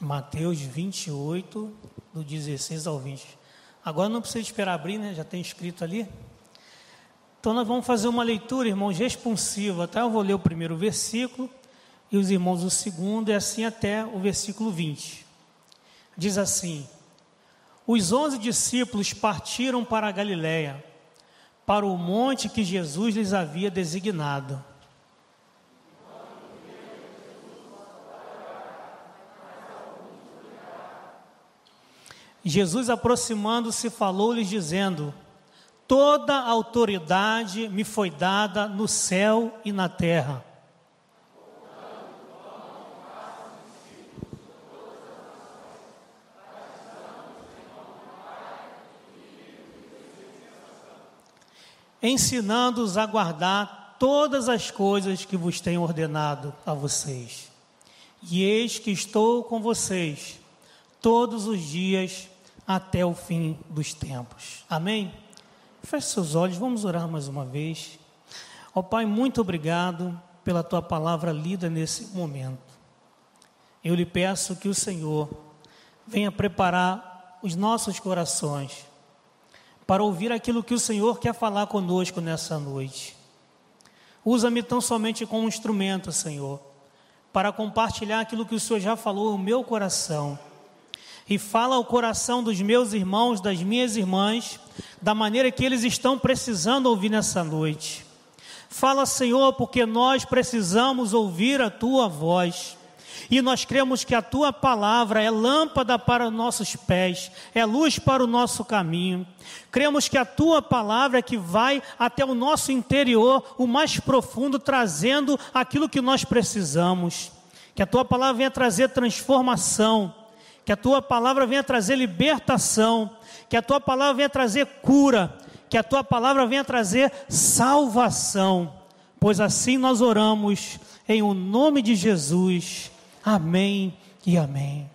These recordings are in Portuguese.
Mateus 28, do 16 ao 20. Agora não precisa esperar abrir, né? Já tem escrito ali. Então nós vamos fazer uma leitura, irmãos, responsiva. Tá? Eu vou ler o primeiro versículo e os irmãos o segundo, e assim até o versículo 20. Diz assim: Os onze discípulos partiram para a Galiléia, para o monte que Jesus lhes havia designado. Jesus, aproximando-se, falou-lhes, dizendo: Toda autoridade me foi dada no céu e na terra. ensinando-os a guardar todas as coisas que vos tenho ordenado a vocês. E eis que estou com vocês todos os dias até o fim dos tempos. Amém? Feche seus olhos, vamos orar mais uma vez. Ó Pai, muito obrigado pela tua palavra lida nesse momento. Eu lhe peço que o Senhor venha preparar os nossos corações para ouvir aquilo que o Senhor quer falar conosco nessa noite. Usa-me tão somente como instrumento, Senhor, para compartilhar aquilo que o Senhor já falou no meu coração. E fala ao coração dos meus irmãos, das minhas irmãs, da maneira que eles estão precisando ouvir nessa noite. Fala, Senhor, porque nós precisamos ouvir a tua voz. E nós cremos que a tua palavra é lâmpada para nossos pés, é luz para o nosso caminho. Cremos que a tua palavra é que vai até o nosso interior, o mais profundo, trazendo aquilo que nós precisamos. Que a tua palavra venha trazer transformação, que a tua palavra venha trazer libertação, que a tua palavra venha trazer cura, que a tua palavra venha trazer salvação. Pois assim nós oramos em o nome de Jesus. Amém e amém.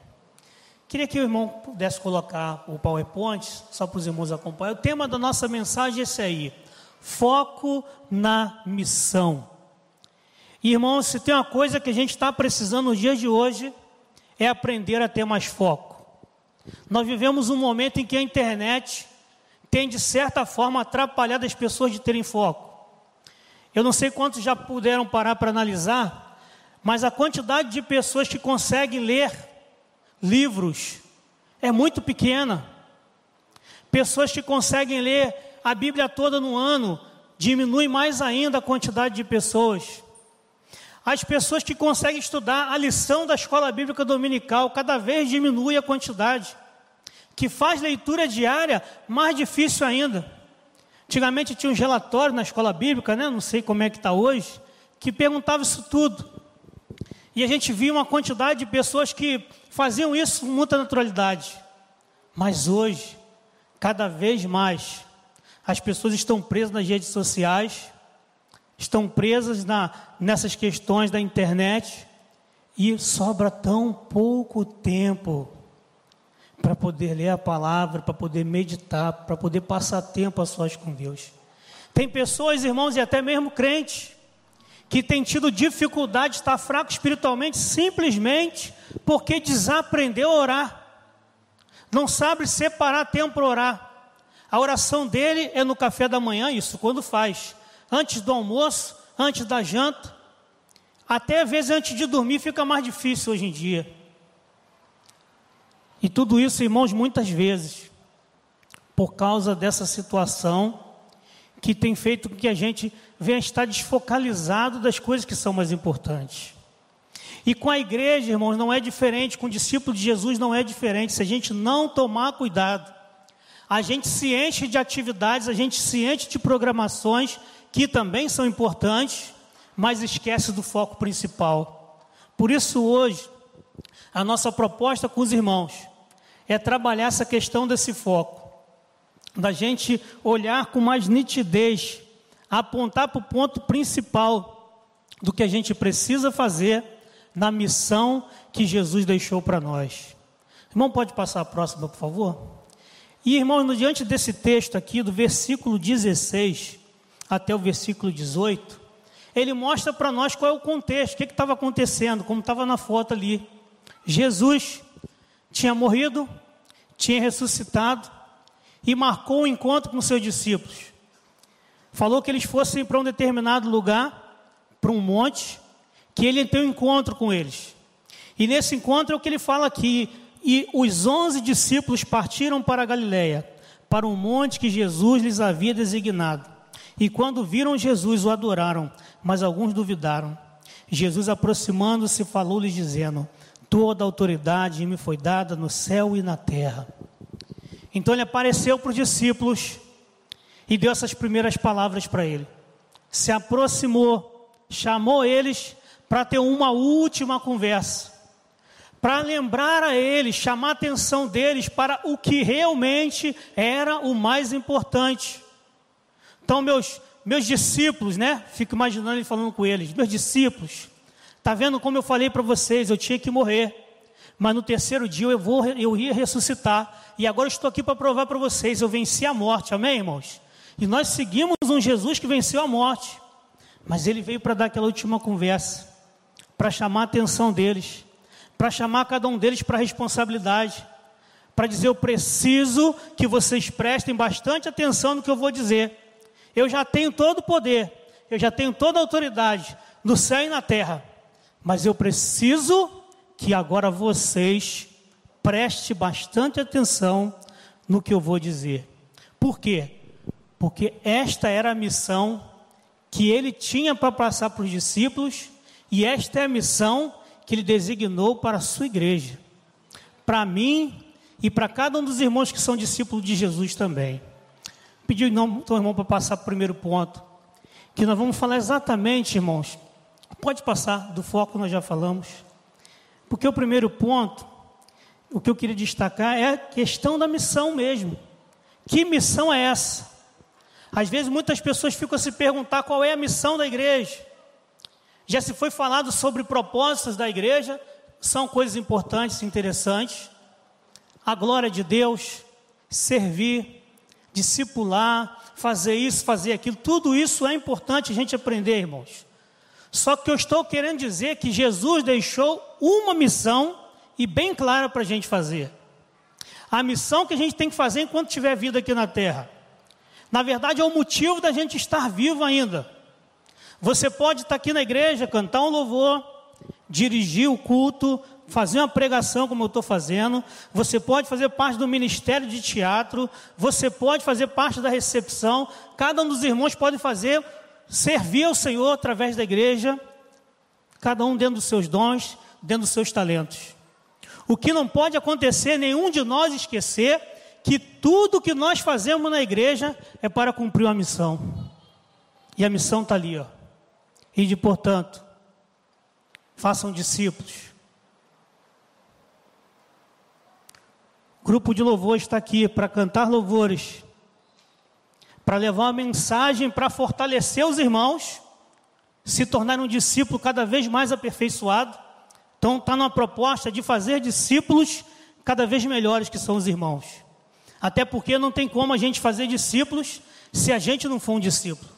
Queria que o irmão pudesse colocar o PowerPoint, só para os irmãos acompanhar. O tema da nossa mensagem é esse aí: foco na missão. Irmãos, se tem uma coisa que a gente está precisando nos dias de hoje, é aprender a ter mais foco. Nós vivemos um momento em que a internet tem, de certa forma, atrapalhado as pessoas de terem foco. Eu não sei quantos já puderam parar para analisar mas a quantidade de pessoas que conseguem ler livros é muito pequena. Pessoas que conseguem ler a Bíblia toda no ano diminui mais ainda a quantidade de pessoas. As pessoas que conseguem estudar a lição da escola bíblica dominical cada vez diminui a quantidade. Que faz leitura diária mais difícil ainda. Antigamente tinha um relatório na escola bíblica, né? não sei como é que está hoje, que perguntava isso tudo. E a gente via uma quantidade de pessoas que faziam isso com muita naturalidade. Mas hoje, cada vez mais, as pessoas estão presas nas redes sociais, estão presas na, nessas questões da internet, e sobra tão pouco tempo para poder ler a palavra, para poder meditar, para poder passar tempo a sós com Deus. Tem pessoas, irmãos, e até mesmo crentes, que tem tido dificuldade, está fraco espiritualmente, simplesmente porque desaprendeu a orar. Não sabe separar tempo para orar. A oração dele é no café da manhã, isso quando faz. Antes do almoço, antes da janta. Até às vezes antes de dormir fica mais difícil hoje em dia. E tudo isso, irmãos, muitas vezes, por causa dessa situação que tem feito com que a gente venha estar desfocalizado das coisas que são mais importantes. E com a igreja, irmãos, não é diferente, com o discípulo de Jesus não é diferente. Se a gente não tomar cuidado, a gente se enche de atividades, a gente se enche de programações que também são importantes, mas esquece do foco principal. Por isso, hoje, a nossa proposta com os irmãos é trabalhar essa questão desse foco da gente olhar com mais nitidez, apontar para o ponto principal do que a gente precisa fazer na missão que Jesus deixou para nós. Irmão, pode passar a próxima, por favor? E, irmão, diante desse texto aqui, do versículo 16 até o versículo 18, ele mostra para nós qual é o contexto, o que estava acontecendo, como estava na foto ali. Jesus tinha morrido, tinha ressuscitado e marcou um encontro com seus discípulos. Falou que eles fossem para um determinado lugar, para um monte, que ele tem um encontro com eles. E nesse encontro é o que ele fala aqui. E os onze discípulos partiram para a Galiléia, para um monte que Jesus lhes havia designado. E quando viram Jesus, o adoraram, mas alguns duvidaram. Jesus, aproximando-se, falou-lhes, dizendo: Toda autoridade me foi dada no céu e na terra. Então ele apareceu para os discípulos e deu essas primeiras palavras para ele. Se aproximou, chamou eles para ter uma última conversa para lembrar a eles, chamar a atenção deles para o que realmente era o mais importante. Então, meus, meus discípulos, né? Fico imaginando ele falando com eles, meus discípulos, tá vendo como eu falei para vocês, eu tinha que morrer, mas no terceiro dia eu vou, eu ia ressuscitar, e agora estou aqui para provar para vocês, eu venci a morte, amém, irmãos? E nós seguimos um Jesus que venceu a morte, mas ele veio para dar aquela última conversa, para chamar a atenção deles para chamar cada um deles para a responsabilidade, para dizer: eu preciso que vocês prestem bastante atenção no que eu vou dizer. Eu já tenho todo o poder, eu já tenho toda a autoridade no céu e na terra, mas eu preciso que agora vocês prestem bastante atenção no que eu vou dizer. Por quê? Porque esta era a missão que ele tinha para passar para os discípulos, e esta é a missão que Ele designou para a sua igreja, para mim e para cada um dos irmãos que são discípulos de Jesus também. Pediu então, irmão, para passar para o primeiro ponto, que nós vamos falar exatamente, irmãos. Pode passar do foco, nós já falamos. Porque o primeiro ponto, o que eu queria destacar é a questão da missão mesmo. Que missão é essa? Às vezes muitas pessoas ficam a se perguntar qual é a missão da igreja. Já se foi falado sobre propósitos da igreja, são coisas importantes interessantes. A glória de Deus, servir, discipular, fazer isso, fazer aquilo, tudo isso é importante a gente aprender, irmãos. Só que eu estou querendo dizer que Jesus deixou uma missão e bem clara para a gente fazer. A missão que a gente tem que fazer enquanto tiver vida aqui na terra. Na verdade, é o motivo da gente estar vivo ainda. Você pode estar aqui na igreja, cantar um louvor, dirigir o culto, fazer uma pregação como eu estou fazendo, você pode fazer parte do ministério de teatro, você pode fazer parte da recepção, cada um dos irmãos pode fazer, servir ao Senhor através da igreja, cada um dentro dos seus dons, dentro dos seus talentos. O que não pode acontecer, nenhum de nós esquecer, que tudo que nós fazemos na igreja é para cumprir uma missão. E a missão está ali, ó. E de portanto, façam discípulos. Grupo de louvor está aqui para cantar louvores, para levar uma mensagem para fortalecer os irmãos, se tornar um discípulo cada vez mais aperfeiçoado. Então, está numa proposta de fazer discípulos cada vez melhores que são os irmãos. Até porque não tem como a gente fazer discípulos se a gente não for um discípulo.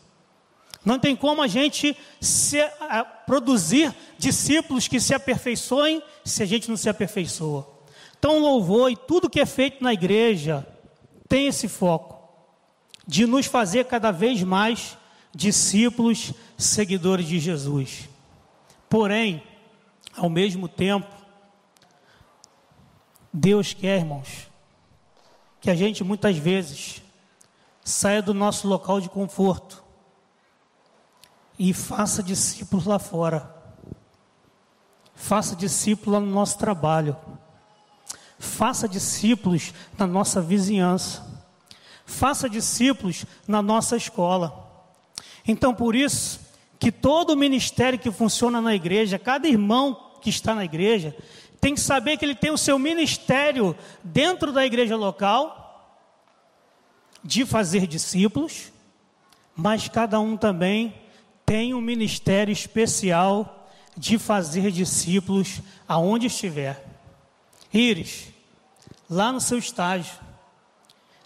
Não tem como a gente se, a, produzir discípulos que se aperfeiçoem se a gente não se aperfeiçoa. Então, louvor e tudo que é feito na igreja tem esse foco de nos fazer cada vez mais discípulos, seguidores de Jesus. Porém, ao mesmo tempo, Deus quer, irmãos, que a gente muitas vezes saia do nosso local de conforto e faça discípulos lá fora. Faça discípulos no nosso trabalho. Faça discípulos na nossa vizinhança. Faça discípulos na nossa escola. Então, por isso, que todo ministério que funciona na igreja, cada irmão que está na igreja, tem que saber que ele tem o seu ministério dentro da igreja local, de fazer discípulos, mas cada um também tem um ministério especial de fazer discípulos aonde estiver. Íris, lá no seu estágio,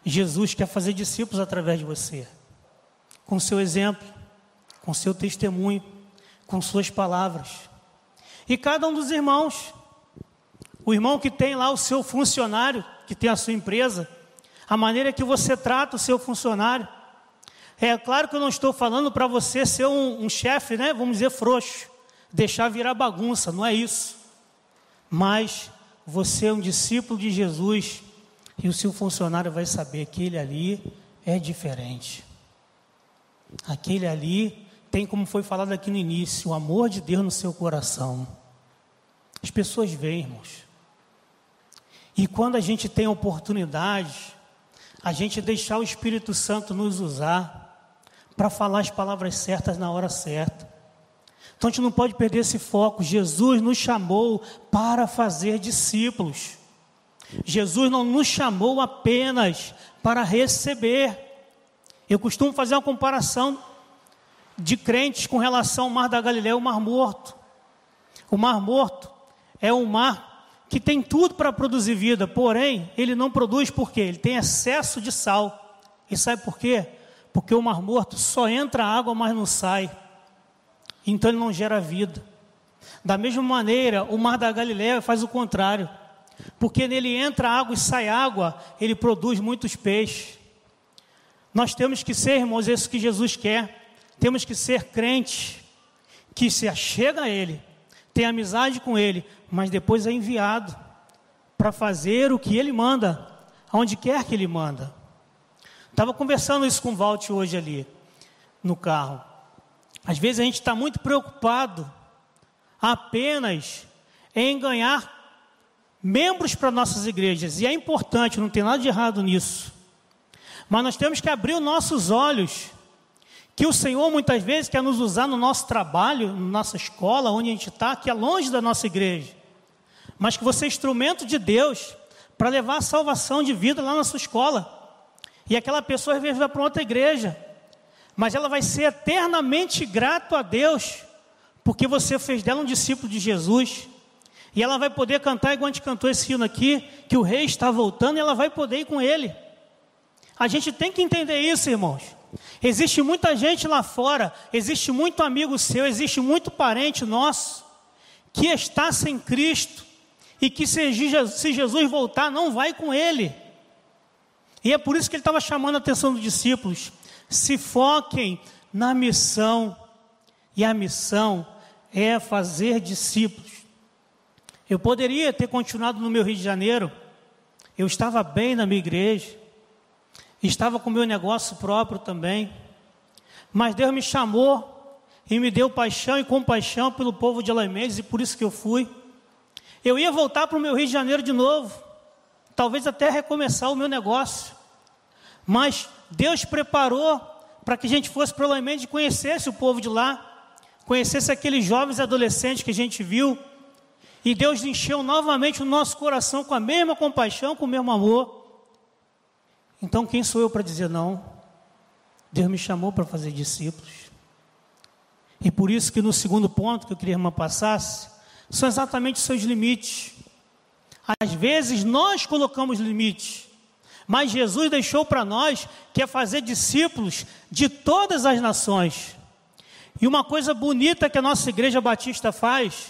Jesus quer fazer discípulos através de você, com seu exemplo, com seu testemunho, com suas palavras. E cada um dos irmãos, o irmão que tem lá o seu funcionário, que tem a sua empresa, a maneira que você trata o seu funcionário. É claro que eu não estou falando para você ser um, um chefe, né, vamos dizer, frouxo, deixar virar bagunça, não é isso. Mas você é um discípulo de Jesus e o seu funcionário vai saber que ele ali é diferente. Aquele ali tem, como foi falado aqui no início, o amor de Deus no seu coração. As pessoas veem, irmãos. E quando a gente tem oportunidade, a gente deixar o Espírito Santo nos usar para falar as palavras certas na hora certa. Então a gente não pode perder esse foco. Jesus nos chamou para fazer discípulos. Jesus não nos chamou apenas para receber. Eu costumo fazer uma comparação de crentes com relação ao mar da Galileia o mar morto. O mar morto é um mar que tem tudo para produzir vida, porém, ele não produz porque ele tem excesso de sal. E sabe por quê? Porque o mar morto só entra água, mas não sai. Então ele não gera vida. Da mesma maneira, o mar da Galileia faz o contrário. Porque nele entra água e sai água, ele produz muitos peixes. Nós temos que ser, irmãos, isso que Jesus quer. Temos que ser crentes que se achega a Ele, tem amizade com Ele, mas depois é enviado para fazer o que Ele manda, aonde quer que Ele manda. Estava conversando isso com o Walt hoje ali, no carro. Às vezes a gente está muito preocupado apenas em ganhar membros para nossas igrejas, e é importante, não tem nada de errado nisso. Mas nós temos que abrir os nossos olhos, que o Senhor muitas vezes quer nos usar no nosso trabalho, na nossa escola, onde a gente está, que é longe da nossa igreja. Mas que você é instrumento de Deus para levar a salvação de vida lá na sua escola. E aquela pessoa às vai para outra igreja, mas ela vai ser eternamente grato a Deus, porque você fez dela um discípulo de Jesus. E ela vai poder cantar igual a gente cantou esse hino aqui, que o rei está voltando e ela vai poder ir com ele. A gente tem que entender isso, irmãos. Existe muita gente lá fora, existe muito amigo seu, existe muito parente nosso que está sem Cristo e que se Jesus voltar não vai com ele. E é por isso que ele estava chamando a atenção dos discípulos se foquem na missão, e a missão é fazer discípulos. Eu poderia ter continuado no meu Rio de Janeiro, eu estava bem na minha igreja, estava com meu negócio próprio também, mas Deus me chamou e me deu paixão e compaixão pelo povo de Alaimendes e por isso que eu fui. Eu ia voltar para o meu Rio de Janeiro de novo, talvez até recomeçar o meu negócio, mas Deus preparou para que a gente fosse provavelmente conhecesse o povo de lá, conhecesse aqueles jovens adolescentes que a gente viu, e Deus encheu novamente o nosso coração com a mesma compaixão, com o mesmo amor. Então, quem sou eu para dizer não? Deus me chamou para fazer discípulos. E por isso que no segundo ponto que eu queria irmã passasse, são exatamente os seus limites. Às vezes nós colocamos limites mas Jesus deixou para nós que é fazer discípulos de todas as nações. E uma coisa bonita que a nossa igreja batista faz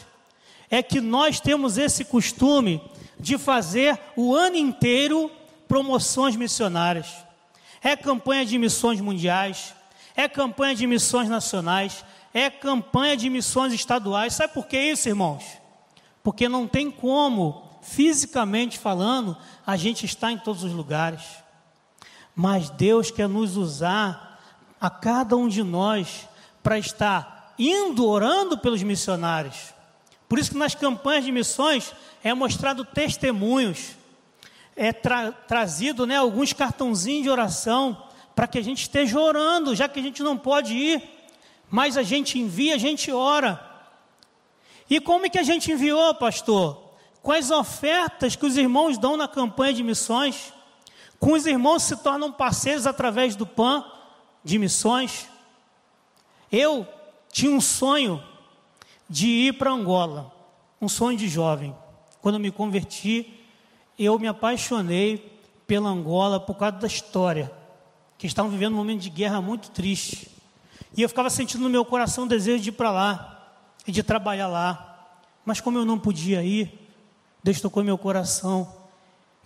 é que nós temos esse costume de fazer o ano inteiro promoções missionárias. É campanha de missões mundiais, é campanha de missões nacionais, é campanha de missões estaduais. Sabe por que isso, irmãos? Porque não tem como fisicamente falando, a gente está em todos os lugares. Mas Deus quer nos usar, a cada um de nós, para estar indo orando pelos missionários. Por isso que nas campanhas de missões é mostrado testemunhos, é tra trazido né, alguns cartãozinhos de oração, para que a gente esteja orando, já que a gente não pode ir, mas a gente envia, a gente ora. E como é que a gente enviou, pastor? Com as ofertas que os irmãos dão na campanha de missões, com os irmãos se tornam parceiros através do PAN de missões. Eu tinha um sonho de ir para Angola, um sonho de jovem. Quando me converti, eu me apaixonei pela Angola por causa da história, que estavam vivendo um momento de guerra muito triste. E eu ficava sentindo no meu coração o desejo de ir para lá e de trabalhar lá. Mas como eu não podia ir, Deus tocou meu coração.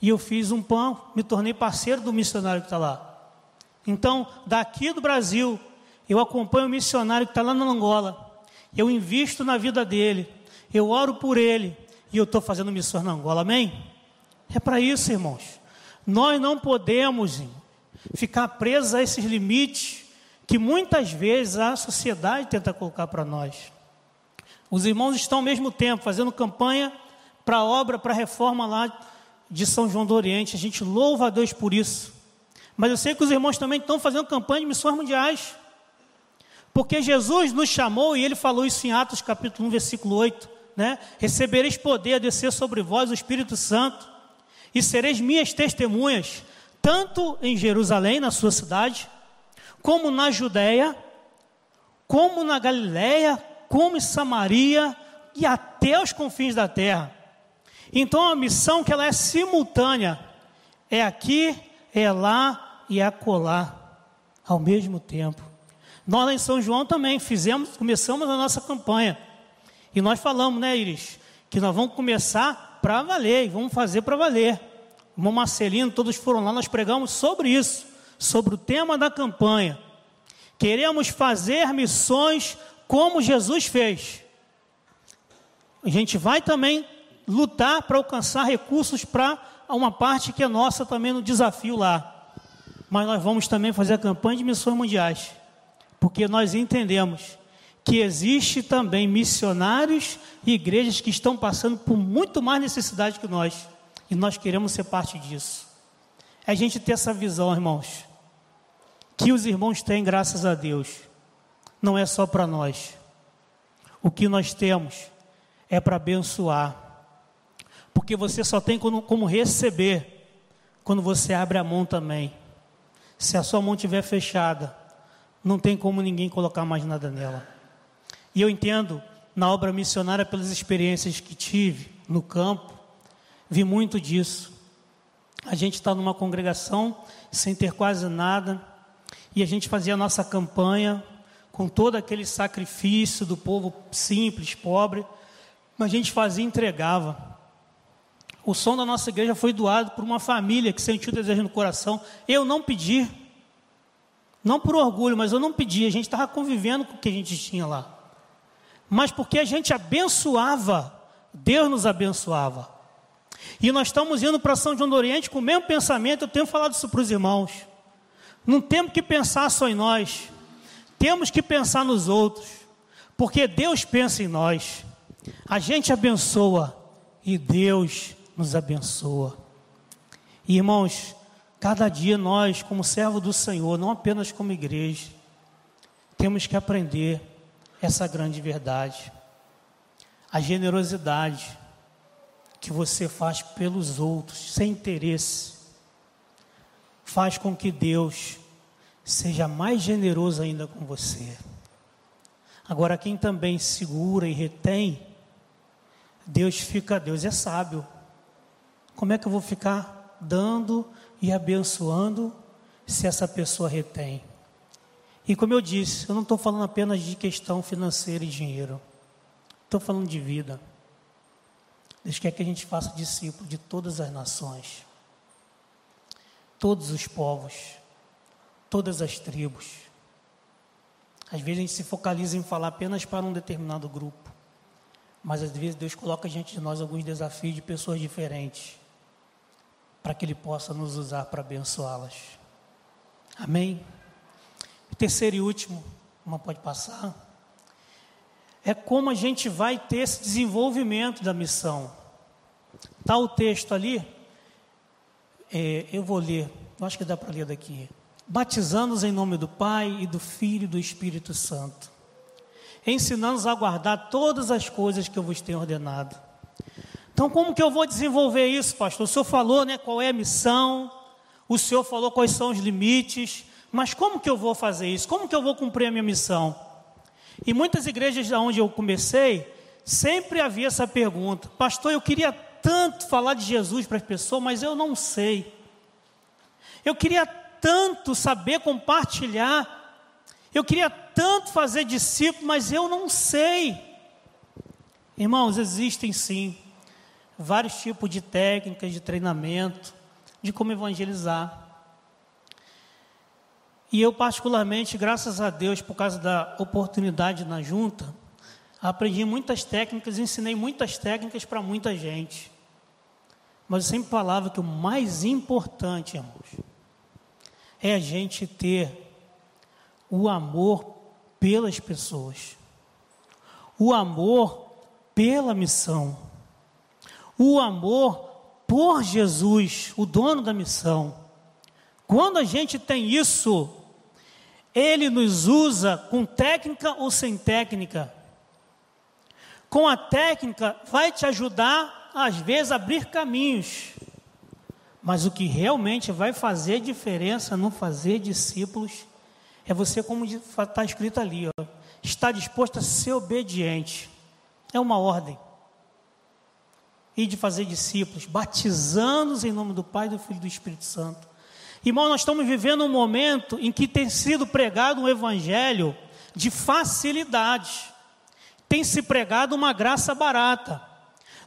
E eu fiz um pão, me tornei parceiro do missionário que está lá. Então, daqui do Brasil, eu acompanho o missionário que está lá na Angola. Eu invisto na vida dele. Eu oro por ele. E eu estou fazendo missões na Angola. Amém? É para isso, irmãos. Nós não podemos ficar presos a esses limites que muitas vezes a sociedade tenta colocar para nós. Os irmãos estão ao mesmo tempo fazendo campanha para a obra, para a reforma lá de São João do Oriente. A gente louva a Deus por isso. Mas eu sei que os irmãos também estão fazendo campanha de missões mundiais. Porque Jesus nos chamou, e ele falou isso em Atos capítulo 1, versículo 8, né? Recebereis poder a descer sobre vós o Espírito Santo, e sereis minhas testemunhas, tanto em Jerusalém, na sua cidade, como na Judéia, como na Galiléia, como em Samaria e até os confins da terra. Então a missão que ela é simultânea é aqui, é lá e é acolá ao mesmo tempo. Nós lá em São João também fizemos, começamos a nossa campanha. E nós falamos, né, Iris, que nós vamos começar para valer, vamos fazer para valer. O irmão Marcelino, todos foram lá, nós pregamos sobre isso, sobre o tema da campanha. Queremos fazer missões como Jesus fez. A gente vai também lutar para alcançar recursos para uma parte que é nossa também no desafio lá. Mas nós vamos também fazer a campanha de missões mundiais, porque nós entendemos que existe também missionários e igrejas que estão passando por muito mais necessidade que nós, e nós queremos ser parte disso. É a gente ter essa visão, irmãos, que os irmãos têm, graças a Deus, não é só para nós. O que nós temos é para abençoar, porque você só tem como, como receber quando você abre a mão também. Se a sua mão estiver fechada, não tem como ninguém colocar mais nada nela. E eu entendo, na obra missionária, pelas experiências que tive no campo, vi muito disso. A gente está numa congregação sem ter quase nada, e a gente fazia a nossa campanha com todo aquele sacrifício do povo simples, pobre, mas a gente fazia e entregava. O som da nossa igreja foi doado por uma família que sentiu o desejo no coração. Eu não pedi, não por orgulho, mas eu não pedi. A gente estava convivendo com o que a gente tinha lá. Mas porque a gente abençoava, Deus nos abençoava. E nós estamos indo para São João do Oriente com o mesmo pensamento. Eu tenho falado isso para os irmãos. Não temos que pensar só em nós, temos que pensar nos outros, porque Deus pensa em nós. A gente abençoa e Deus nos abençoa. E, irmãos, cada dia nós, como servo do Senhor, não apenas como igreja, temos que aprender essa grande verdade. A generosidade que você faz pelos outros, sem interesse, faz com que Deus seja mais generoso ainda com você. Agora, quem também segura e retém, Deus fica, Deus é sábio. Como é que eu vou ficar dando e abençoando se essa pessoa retém? E como eu disse, eu não estou falando apenas de questão financeira e dinheiro. Estou falando de vida. Deus quer que a gente faça discípulo de todas as nações, todos os povos, todas as tribos. Às vezes a gente se focaliza em falar apenas para um determinado grupo, mas às vezes Deus coloca diante de nós alguns desafios de pessoas diferentes para que Ele possa nos usar para abençoá-las. Amém? Terceiro e último, uma pode passar, é como a gente vai ter esse desenvolvimento da missão. Está o texto ali, é, eu vou ler, eu acho que dá para ler daqui. Batizando-os em nome do Pai e do Filho e do Espírito Santo, ensinando-os a guardar todas as coisas que eu vos tenho ordenado. Então, como que eu vou desenvolver isso, pastor? O senhor falou né, qual é a missão, o senhor falou quais são os limites, mas como que eu vou fazer isso? Como que eu vou cumprir a minha missão? E muitas igrejas onde eu comecei, sempre havia essa pergunta: Pastor, eu queria tanto falar de Jesus para as pessoas, mas eu não sei. Eu queria tanto saber compartilhar. Eu queria tanto fazer discípulo, mas eu não sei. Irmãos, existem sim vários tipos de técnicas de treinamento, de como evangelizar. E eu, particularmente, graças a Deus, por causa da oportunidade na junta, aprendi muitas técnicas, ensinei muitas técnicas para muita gente. Mas eu sempre falava que o mais importante, irmãos, é a gente ter o amor pelas pessoas, o amor pela missão, o amor por Jesus, o dono da missão. Quando a gente tem isso, ele nos usa com técnica ou sem técnica. Com a técnica, vai te ajudar, às vezes, a abrir caminhos. Mas o que realmente vai fazer diferença no fazer discípulos é você, como está escrito ali, ó, está disposto a ser obediente. É uma ordem. E de fazer discípulos, batizando-os em nome do Pai, do Filho e do Espírito Santo. Irmão, nós estamos vivendo um momento em que tem sido pregado um evangelho de facilidade. Tem se pregado uma graça barata.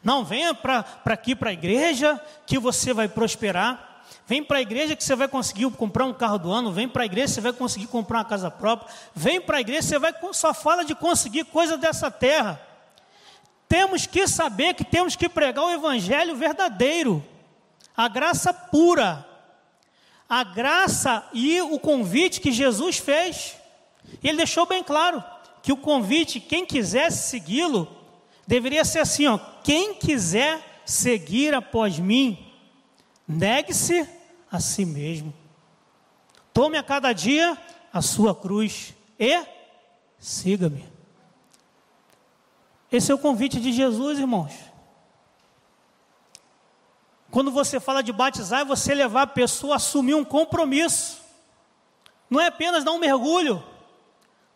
Não venha para aqui para a igreja que você vai prosperar. Vem para a igreja que você vai conseguir comprar um carro do ano. Vem para a igreja que você vai conseguir comprar uma casa própria. Vem para a igreja que você vai só fala de conseguir coisa dessa terra. Temos que saber que temos que pregar o evangelho verdadeiro, a graça pura, a graça e o convite que Jesus fez. Ele deixou bem claro que o convite, quem quisesse segui-lo, deveria ser assim: ó, quem quiser seguir após mim, negue-se a si mesmo. Tome a cada dia a sua cruz e siga-me. Esse é o convite de Jesus, irmãos. Quando você fala de batizar, é você levar a pessoa a assumir um compromisso. Não é apenas dar um mergulho.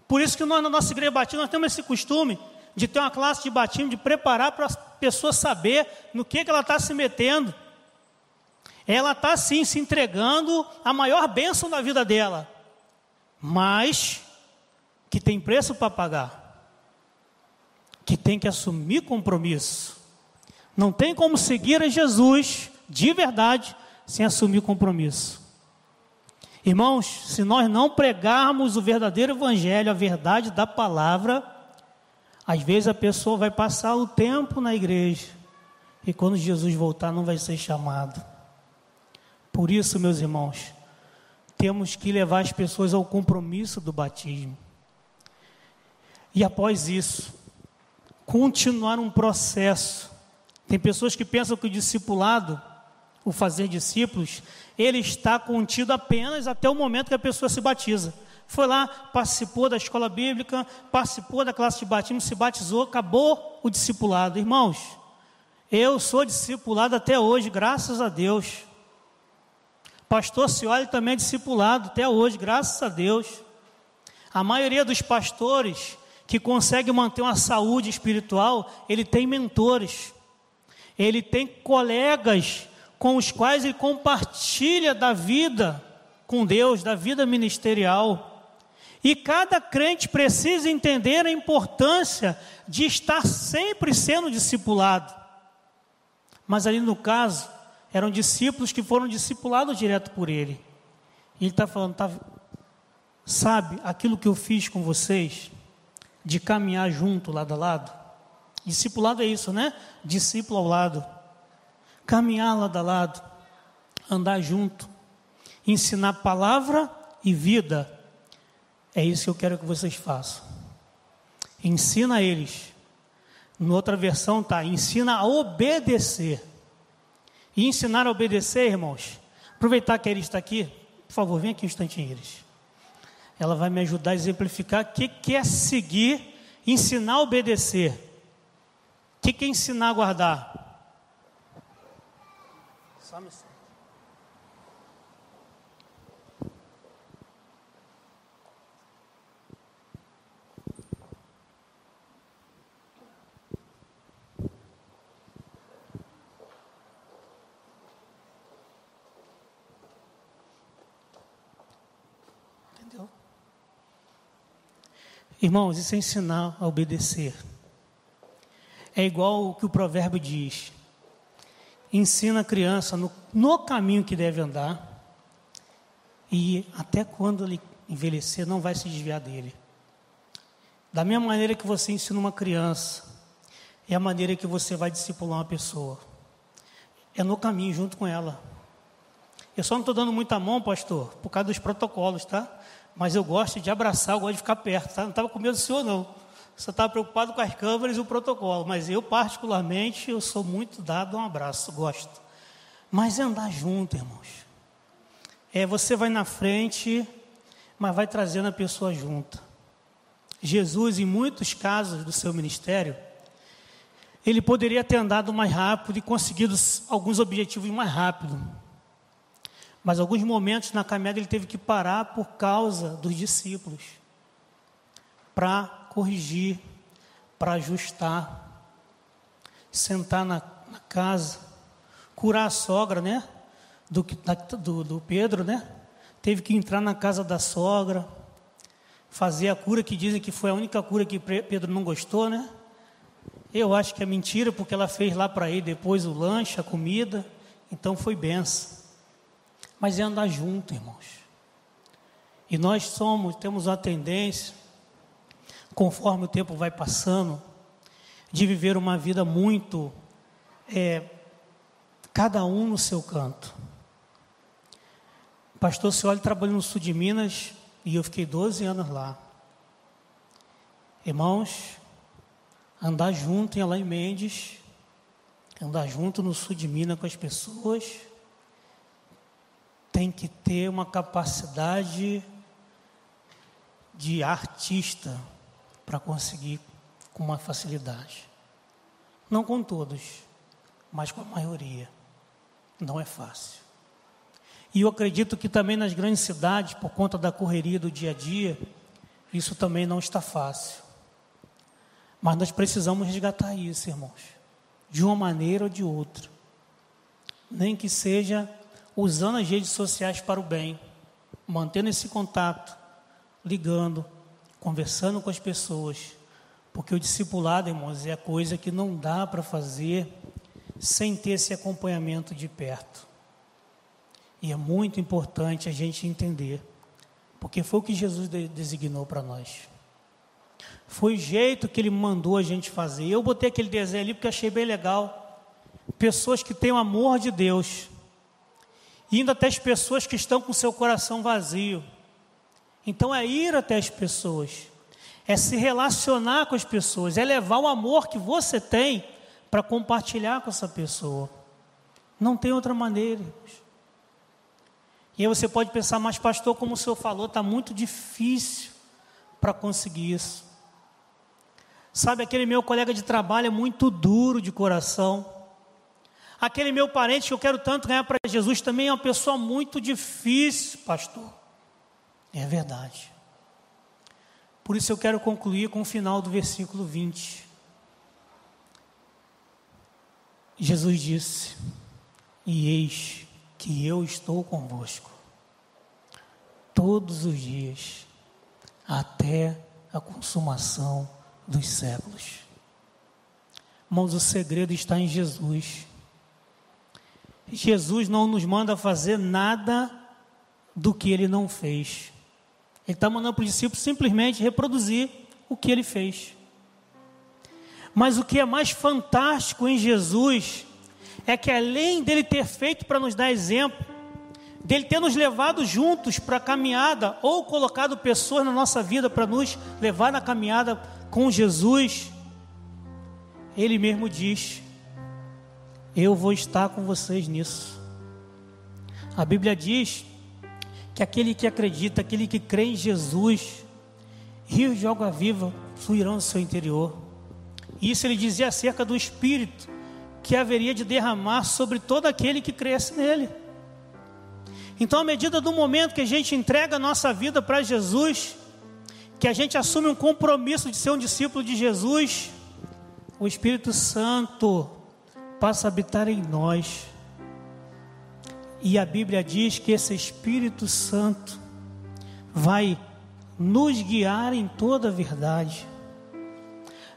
Por isso que nós, na nossa igreja batista, nós temos esse costume de ter uma classe de batismo, de preparar para a pessoa saber no que, que ela está se metendo ela está sim se entregando a maior bênção da vida dela, mas que tem preço para pagar, que tem que assumir compromisso. Não tem como seguir a Jesus de verdade sem assumir compromisso. Irmãos, se nós não pregarmos o verdadeiro evangelho, a verdade da palavra, às vezes a pessoa vai passar o tempo na igreja e quando Jesus voltar não vai ser chamado. Por isso, meus irmãos, temos que levar as pessoas ao compromisso do batismo. E após isso, continuar um processo. Tem pessoas que pensam que o discipulado, o fazer discípulos, ele está contido apenas até o momento que a pessoa se batiza. Foi lá, participou da escola bíblica, participou da classe de batismo, se batizou, acabou o discipulado. Irmãos, eu sou discipulado até hoje, graças a Deus. Pastor Cioli também é discipulado até hoje, graças a Deus. A maioria dos pastores que consegue manter uma saúde espiritual, ele tem mentores. Ele tem colegas com os quais ele compartilha da vida com Deus, da vida ministerial. E cada crente precisa entender a importância de estar sempre sendo discipulado. Mas ali no caso, eram discípulos que foram discipulados direto por ele. E ele está falando, tá, sabe aquilo que eu fiz com vocês, de caminhar junto, lado a lado? Discipulado é isso, né? Discípulo ao lado. Caminhar lado a lado, andar junto, ensinar palavra e vida. É isso que eu quero que vocês façam. Ensina eles. Em outra versão tá, ensina a obedecer e ensinar a obedecer, irmãos. Aproveitar que ele está aqui, por favor, vem aqui um instantinho, Iris. Ela vai me ajudar a exemplificar o que, que é seguir, ensinar a obedecer. O que, que é ensinar a guardar? Só me Irmãos, isso é ensinar a obedecer. É igual o que o provérbio diz: ensina a criança no, no caminho que deve andar, e até quando ele envelhecer, não vai se desviar dele. Da mesma maneira que você ensina uma criança, é a maneira que você vai discipular uma pessoa. É no caminho, junto com ela. Eu só não estou dando muita mão, pastor, por causa dos protocolos, tá? Mas eu gosto de abraçar, eu gosto de ficar perto, tá? Não estava com medo do senhor, não. Você estava preocupado com as câmeras e o protocolo. Mas eu, particularmente, eu sou muito dado a um abraço, gosto. Mas é andar junto, irmãos. É, você vai na frente, mas vai trazendo a pessoa junto. Jesus, em muitos casos do seu ministério, ele poderia ter andado mais rápido e conseguido alguns objetivos mais rápido. Mas alguns momentos na caminhada ele teve que parar por causa dos discípulos para corrigir, para ajustar, sentar na, na, casa, curar a sogra, né? Do, do, do Pedro, né? Teve que entrar na casa da sogra, fazer a cura que dizem que foi a única cura que Pedro não gostou, né? Eu acho que é mentira, porque ela fez lá para ele depois o lanche, a comida, então foi benção. Mas é andar junto, irmãos. E nós somos, temos a tendência, conforme o tempo vai passando, de viver uma vida muito, é, cada um no seu canto. Pastor Cioli trabalhou no sul de Minas e eu fiquei 12 anos lá. Irmãos, andar junto em Alain Mendes, andar junto no sul de Minas com as pessoas, tem que ter uma capacidade de artista para conseguir com uma facilidade. Não com todos, mas com a maioria. Não é fácil. E eu acredito que também nas grandes cidades, por conta da correria do dia a dia, isso também não está fácil. Mas nós precisamos resgatar isso, irmãos, de uma maneira ou de outra. Nem que seja usando as redes sociais para o bem, mantendo esse contato, ligando, conversando com as pessoas, porque o discipulado, irmãos, é coisa que não dá para fazer sem ter esse acompanhamento de perto. E é muito importante a gente entender, porque foi o que Jesus designou para nós. Foi o jeito que ele mandou a gente fazer. Eu botei aquele desenho ali porque achei bem legal. Pessoas que têm o amor de Deus, indo até as pessoas que estão com seu coração vazio. Então é ir até as pessoas, é se relacionar com as pessoas, é levar o amor que você tem para compartilhar com essa pessoa. Não tem outra maneira. E aí você pode pensar, mas pastor, como o senhor falou, está muito difícil para conseguir isso. Sabe, aquele meu colega de trabalho é muito duro de coração. Aquele meu parente que eu quero tanto ganhar para Jesus também é uma pessoa muito difícil, pastor. É verdade. Por isso eu quero concluir com o final do versículo 20. Jesus disse: E eis que eu estou convosco todos os dias, até a consumação dos séculos. Irmãos, o segredo está em Jesus. Jesus não nos manda fazer nada do que ele não fez. Ele está mandando para os discípulos simplesmente reproduzir o que ele fez. Mas o que é mais fantástico em Jesus é que além dele ter feito para nos dar exemplo, dele ter nos levado juntos para a caminhada, ou colocado pessoas na nossa vida para nos levar na caminhada com Jesus, Ele mesmo diz: Eu vou estar com vocês nisso. A Bíblia diz que aquele que acredita, aquele que crê em Jesus, rios de água viva fluirão do seu interior. Isso ele dizia acerca do Espírito que haveria de derramar sobre todo aquele que cresce nele. Então, à medida do momento que a gente entrega a nossa vida para Jesus, que a gente assume um compromisso de ser um discípulo de Jesus, o Espírito Santo passa a habitar em nós. E a Bíblia diz que esse Espírito Santo vai nos guiar em toda a verdade,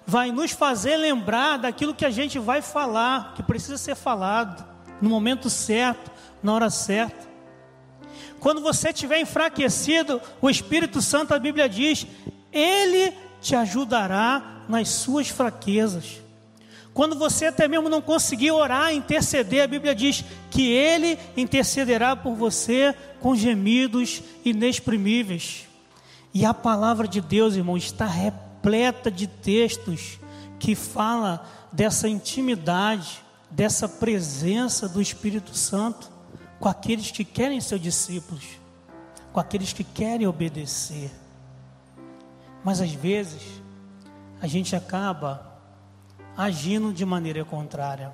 vai nos fazer lembrar daquilo que a gente vai falar, que precisa ser falado, no momento certo, na hora certa. Quando você estiver enfraquecido, o Espírito Santo, a Bíblia diz, ele te ajudará nas suas fraquezas. Quando você até mesmo não conseguir orar, interceder, a Bíblia diz que Ele intercederá por você com gemidos inexprimíveis. E a palavra de Deus, irmão, está repleta de textos que fala dessa intimidade, dessa presença do Espírito Santo com aqueles que querem ser discípulos, com aqueles que querem obedecer. Mas às vezes a gente acaba agindo de maneira contrária.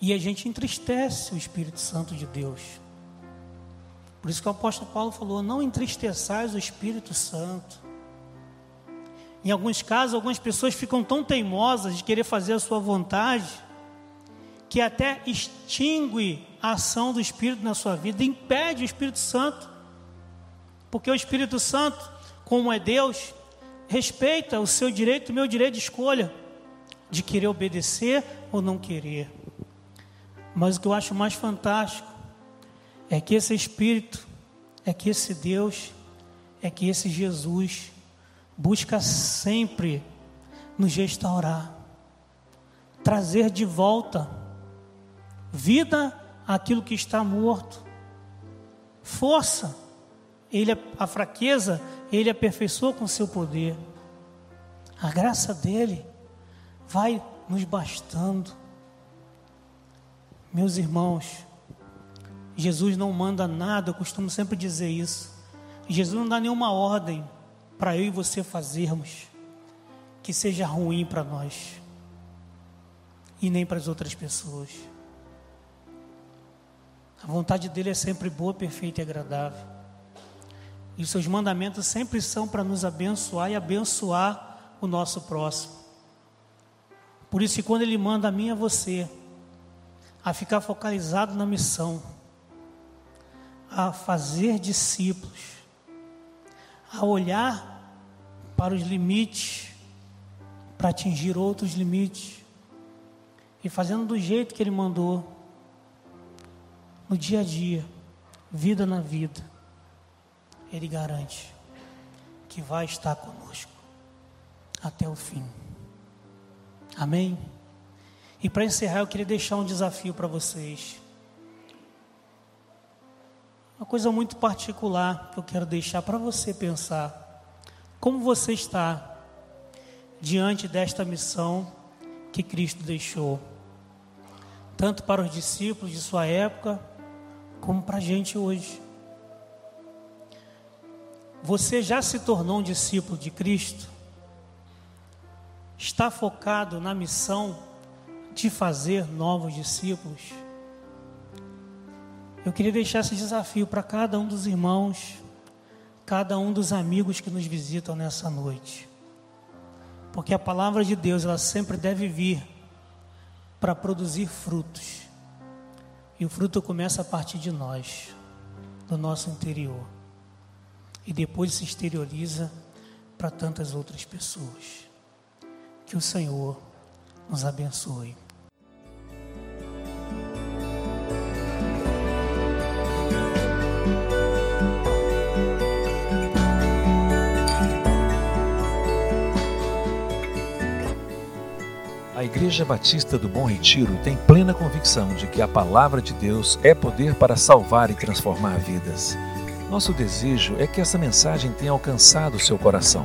E a gente entristece o Espírito Santo de Deus. Por isso que o apóstolo Paulo falou: não entristeçais o Espírito Santo. Em alguns casos, algumas pessoas ficam tão teimosas de querer fazer a sua vontade, que até extingue a ação do Espírito na sua vida, impede o Espírito Santo. Porque o Espírito Santo, como é Deus, respeita o seu direito, o meu direito de escolha de querer obedecer ou não querer. Mas o que eu acho mais fantástico é que esse Espírito, é que esse Deus, é que esse Jesus busca sempre nos restaurar, trazer de volta vida àquilo que está morto, força, ele a fraqueza, ele aperfeiçoa com seu poder. A graça dele vai nos bastando. Meus irmãos, Jesus não manda nada, eu costumo sempre dizer isso. Jesus não dá nenhuma ordem para eu e você fazermos que seja ruim para nós e nem para as outras pessoas. A vontade dele é sempre boa, perfeita e agradável. E os seus mandamentos sempre são para nos abençoar e abençoar o nosso próximo. Por isso que quando Ele manda a mim e a você a ficar focalizado na missão, a fazer discípulos, a olhar para os limites, para atingir outros limites, e fazendo do jeito que Ele mandou, no dia a dia, vida na vida, Ele garante que vai estar conosco até o fim. Amém? E para encerrar, eu queria deixar um desafio para vocês. Uma coisa muito particular que eu quero deixar para você pensar. Como você está diante desta missão que Cristo deixou? Tanto para os discípulos de sua época, como para a gente hoje. Você já se tornou um discípulo de Cristo? Está focado na missão de fazer novos discípulos? Eu queria deixar esse desafio para cada um dos irmãos, cada um dos amigos que nos visitam nessa noite. Porque a palavra de Deus, ela sempre deve vir para produzir frutos. E o fruto começa a partir de nós, do nosso interior. E depois se exterioriza para tantas outras pessoas. Que o Senhor nos abençoe. A Igreja Batista do Bom Retiro tem plena convicção de que a palavra de Deus é poder para salvar e transformar vidas. Nosso desejo é que essa mensagem tenha alcançado seu coração.